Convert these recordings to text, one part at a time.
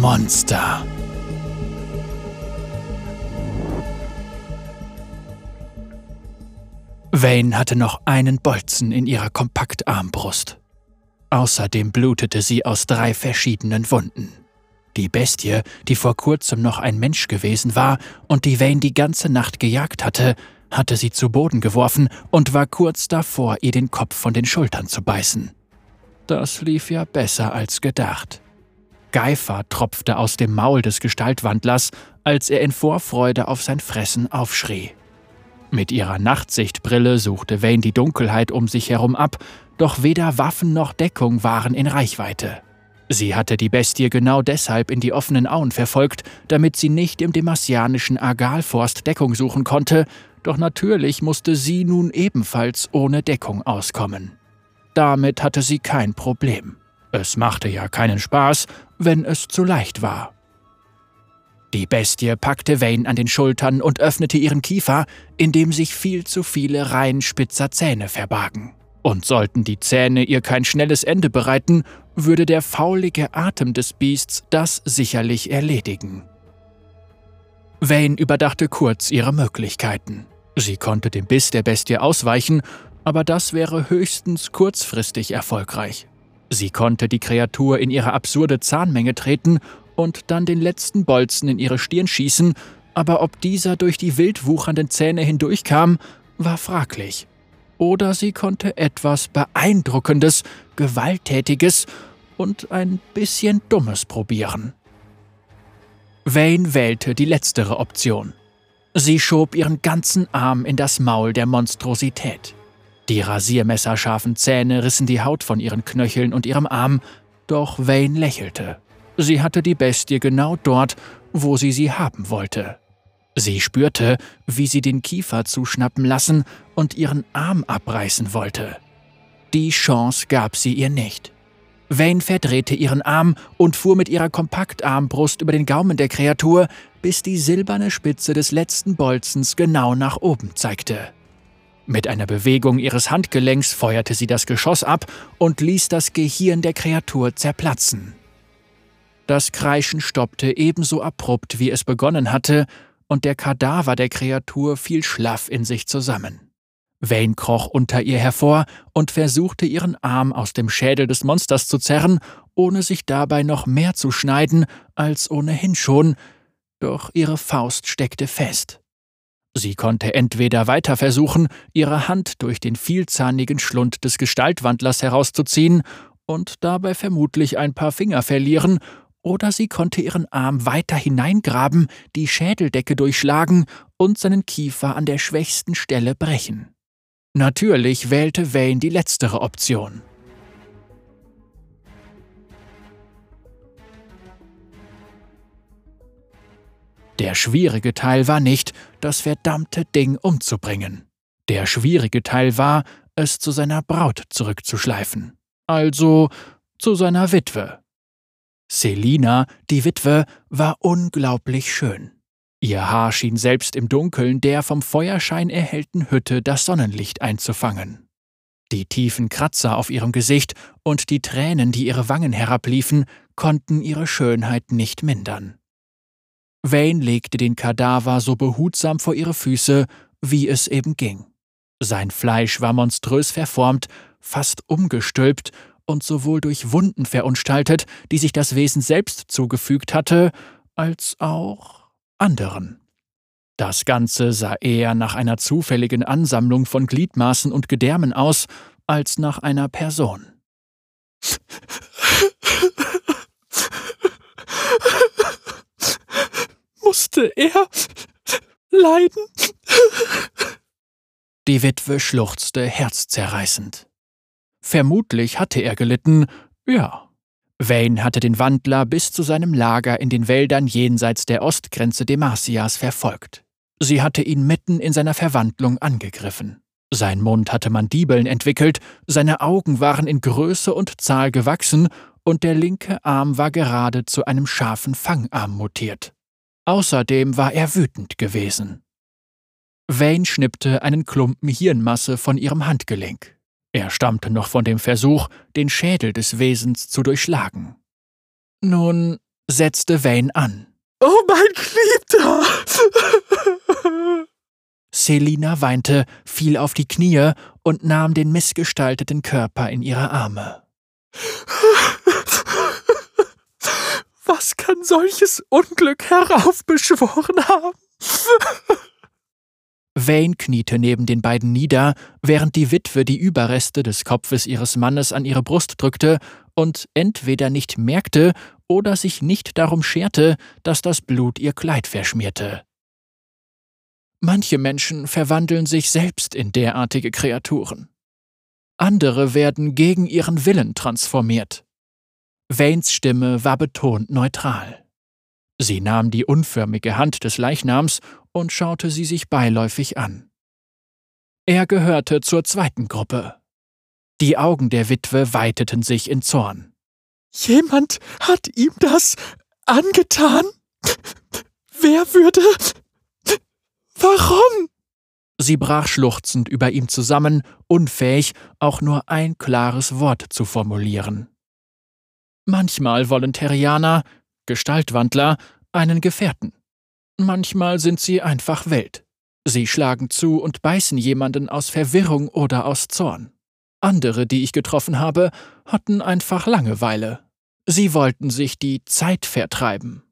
Monster. Vane hatte noch einen Bolzen in ihrer Kompaktarmbrust. Außerdem blutete sie aus drei verschiedenen Wunden. Die Bestie, die vor kurzem noch ein Mensch gewesen war und die Vane die ganze Nacht gejagt hatte, hatte sie zu Boden geworfen und war kurz davor, ihr den Kopf von den Schultern zu beißen. Das lief ja besser als gedacht. Geifer tropfte aus dem Maul des Gestaltwandlers, als er in Vorfreude auf sein Fressen aufschrie. Mit ihrer Nachtsichtbrille suchte Wayne die Dunkelheit um sich herum ab, doch weder Waffen noch Deckung waren in Reichweite. Sie hatte die Bestie genau deshalb in die offenen Auen verfolgt, damit sie nicht im demasianischen Agalforst Deckung suchen konnte, doch natürlich musste sie nun ebenfalls ohne Deckung auskommen. Damit hatte sie kein Problem. Es machte ja keinen Spaß, wenn es zu leicht war. Die Bestie packte Wayne an den Schultern und öffnete ihren Kiefer, in dem sich viel zu viele Reihen spitzer Zähne verbargen. Und sollten die Zähne ihr kein schnelles Ende bereiten, würde der faulige Atem des Biests das sicherlich erledigen. Wayne überdachte kurz ihre Möglichkeiten. Sie konnte dem Biss der Bestie ausweichen, aber das wäre höchstens kurzfristig erfolgreich. Sie konnte die Kreatur in ihre absurde Zahnmenge treten und dann den letzten Bolzen in ihre Stirn schießen, aber ob dieser durch die wild wuchernden Zähne hindurchkam, war fraglich. Oder sie konnte etwas Beeindruckendes, Gewalttätiges und ein bisschen Dummes probieren. Wayne wählte die letztere Option. Sie schob ihren ganzen Arm in das Maul der Monstrosität. Die rasiermesserscharfen Zähne rissen die Haut von ihren Knöcheln und ihrem Arm, doch Wayne lächelte. Sie hatte die Bestie genau dort, wo sie sie haben wollte. Sie spürte, wie sie den Kiefer zuschnappen lassen und ihren Arm abreißen wollte. Die Chance gab sie ihr nicht. Wayne verdrehte ihren Arm und fuhr mit ihrer Kompaktarmbrust über den Gaumen der Kreatur, bis die silberne Spitze des letzten Bolzens genau nach oben zeigte. Mit einer Bewegung ihres Handgelenks feuerte sie das Geschoss ab und ließ das Gehirn der Kreatur zerplatzen. Das Kreischen stoppte ebenso abrupt, wie es begonnen hatte, und der Kadaver der Kreatur fiel schlaff in sich zusammen. Wayne kroch unter ihr hervor und versuchte ihren Arm aus dem Schädel des Monsters zu zerren, ohne sich dabei noch mehr zu schneiden als ohnehin schon, doch ihre Faust steckte fest. Sie konnte entweder weiter versuchen, ihre Hand durch den vielzahnigen Schlund des Gestaltwandlers herauszuziehen und dabei vermutlich ein paar Finger verlieren, oder sie konnte ihren Arm weiter hineingraben, die Schädeldecke durchschlagen und seinen Kiefer an der schwächsten Stelle brechen. Natürlich wählte Wayne die letztere Option. Der schwierige Teil war nicht, das verdammte Ding umzubringen. Der schwierige Teil war, es zu seiner Braut zurückzuschleifen. Also zu seiner Witwe. Selina, die Witwe, war unglaublich schön. Ihr Haar schien selbst im Dunkeln der vom Feuerschein erhellten Hütte das Sonnenlicht einzufangen. Die tiefen Kratzer auf ihrem Gesicht und die Tränen, die ihre Wangen herabliefen, konnten ihre Schönheit nicht mindern. Wayne legte den Kadaver so behutsam vor ihre Füße, wie es eben ging. Sein Fleisch war monströs verformt, fast umgestülpt und sowohl durch Wunden verunstaltet, die sich das Wesen selbst zugefügt hatte, als auch anderen. Das Ganze sah eher nach einer zufälligen Ansammlung von Gliedmaßen und Gedärmen aus, als nach einer Person. Musste er leiden? Die Witwe schluchzte herzzerreißend. Vermutlich hatte er gelitten, ja. Wayne hatte den Wandler bis zu seinem Lager in den Wäldern jenseits der Ostgrenze Demasias verfolgt. Sie hatte ihn mitten in seiner Verwandlung angegriffen. Sein Mund hatte Mandibeln entwickelt, seine Augen waren in Größe und Zahl gewachsen und der linke Arm war gerade zu einem scharfen Fangarm mutiert. Außerdem war er wütend gewesen. Wayne schnippte einen Klumpen Hirnmasse von ihrem Handgelenk. Er stammte noch von dem Versuch, den Schädel des Wesens zu durchschlagen. Nun, setzte Wayne an. Oh, mein Geliebter! Selina weinte, fiel auf die Knie und nahm den missgestalteten Körper in ihre Arme. Was kann solches Unglück heraufbeschworen haben? Vane kniete neben den beiden nieder, während die Witwe die Überreste des Kopfes ihres Mannes an ihre Brust drückte und entweder nicht merkte oder sich nicht darum scherte, dass das Blut ihr Kleid verschmierte. Manche Menschen verwandeln sich selbst in derartige Kreaturen. Andere werden gegen ihren Willen transformiert. Vanes Stimme war betont neutral. Sie nahm die unförmige Hand des Leichnams und schaute sie sich beiläufig an. Er gehörte zur zweiten Gruppe. Die Augen der Witwe weiteten sich in Zorn. Jemand hat ihm das angetan? Wer würde. Warum? Sie brach schluchzend über ihm zusammen, unfähig, auch nur ein klares Wort zu formulieren. Manchmal wollen Terrianer, Gestaltwandler, einen Gefährten. Manchmal sind sie einfach wild. Sie schlagen zu und beißen jemanden aus Verwirrung oder aus Zorn. Andere, die ich getroffen habe, hatten einfach Langeweile. Sie wollten sich die Zeit vertreiben.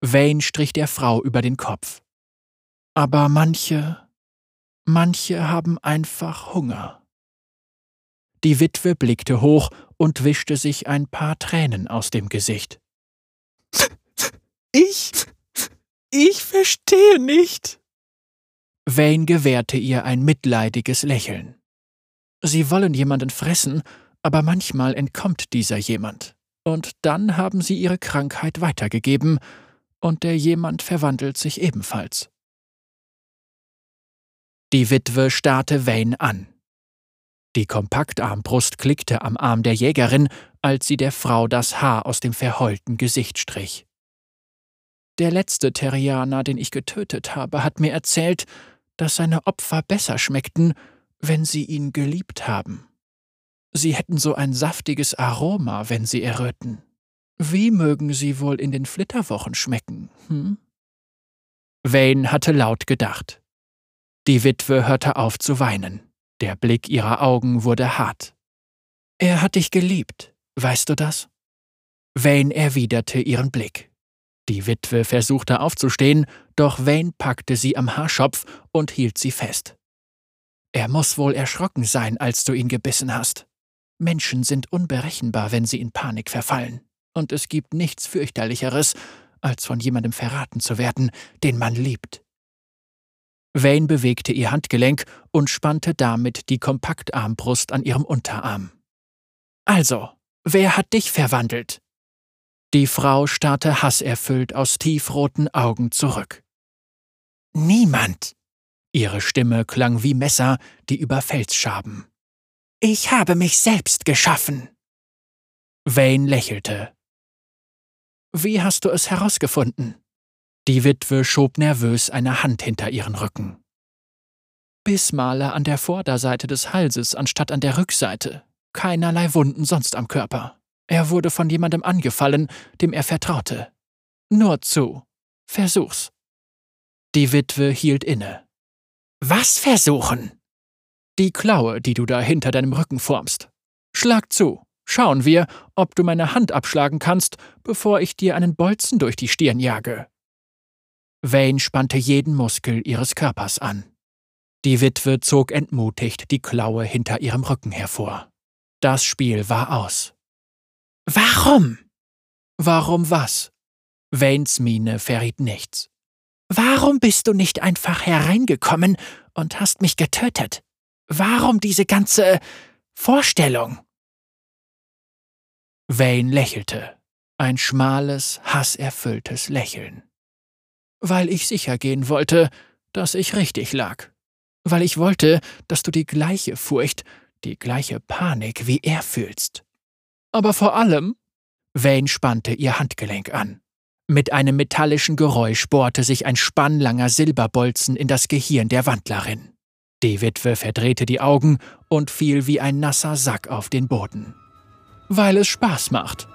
Wayne strich der Frau über den Kopf. Aber manche, manche haben einfach Hunger. Die Witwe blickte hoch und wischte sich ein paar Tränen aus dem Gesicht. Ich ich verstehe nicht. Wayne gewährte ihr ein mitleidiges Lächeln. Sie wollen jemanden fressen, aber manchmal entkommt dieser jemand. Und dann haben sie ihre Krankheit weitergegeben, und der jemand verwandelt sich ebenfalls. Die Witwe starrte Wayne an. Die Kompaktarmbrust klickte am Arm der Jägerin, als sie der Frau das Haar aus dem verheulten Gesicht strich. Der letzte Terrianer, den ich getötet habe, hat mir erzählt, dass seine Opfer besser schmeckten, wenn sie ihn geliebt haben. Sie hätten so ein saftiges Aroma, wenn sie erröten. Wie mögen sie wohl in den Flitterwochen schmecken, hm? Wayne hatte laut gedacht. Die Witwe hörte auf zu weinen. Der Blick ihrer Augen wurde hart. Er hat dich geliebt, weißt du das? Wayne erwiderte ihren Blick. Die Witwe versuchte aufzustehen, doch Wayne packte sie am Haarschopf und hielt sie fest. Er muss wohl erschrocken sein, als du ihn gebissen hast. Menschen sind unberechenbar, wenn sie in Panik verfallen, und es gibt nichts fürchterlicheres, als von jemandem verraten zu werden, den man liebt. Wayne bewegte ihr Handgelenk und spannte damit die Kompaktarmbrust an ihrem Unterarm. Also, wer hat dich verwandelt? Die Frau starrte hasserfüllt aus tiefroten Augen zurück. Niemand. Ihre Stimme klang wie Messer, die über Fels schaben. Ich habe mich selbst geschaffen. Wayne lächelte. Wie hast du es herausgefunden? Die Witwe schob nervös eine Hand hinter ihren Rücken. Bissmale an der Vorderseite des Halses anstatt an der Rückseite. Keinerlei Wunden sonst am Körper. Er wurde von jemandem angefallen, dem er vertraute. Nur zu. Versuch's. Die Witwe hielt inne. Was versuchen? Die Klaue, die du da hinter deinem Rücken formst. Schlag zu. Schauen wir, ob du meine Hand abschlagen kannst, bevor ich dir einen Bolzen durch die Stirn jage. Wayne spannte jeden Muskel ihres Körpers an. Die Witwe zog entmutigt die Klaue hinter ihrem Rücken hervor. Das Spiel war aus. Warum? Warum was? Waynes Miene verriet nichts. Warum bist du nicht einfach hereingekommen und hast mich getötet? Warum diese ganze Vorstellung? Wayne lächelte, ein schmales, hasserfülltes Lächeln. Weil ich sicher gehen wollte, dass ich richtig lag. Weil ich wollte, dass du die gleiche Furcht, die gleiche Panik wie er fühlst. Aber vor allem, Wayne spannte ihr Handgelenk an. Mit einem metallischen Geräusch bohrte sich ein spannlanger Silberbolzen in das Gehirn der Wandlerin. Die Witwe verdrehte die Augen und fiel wie ein nasser Sack auf den Boden. Weil es Spaß macht.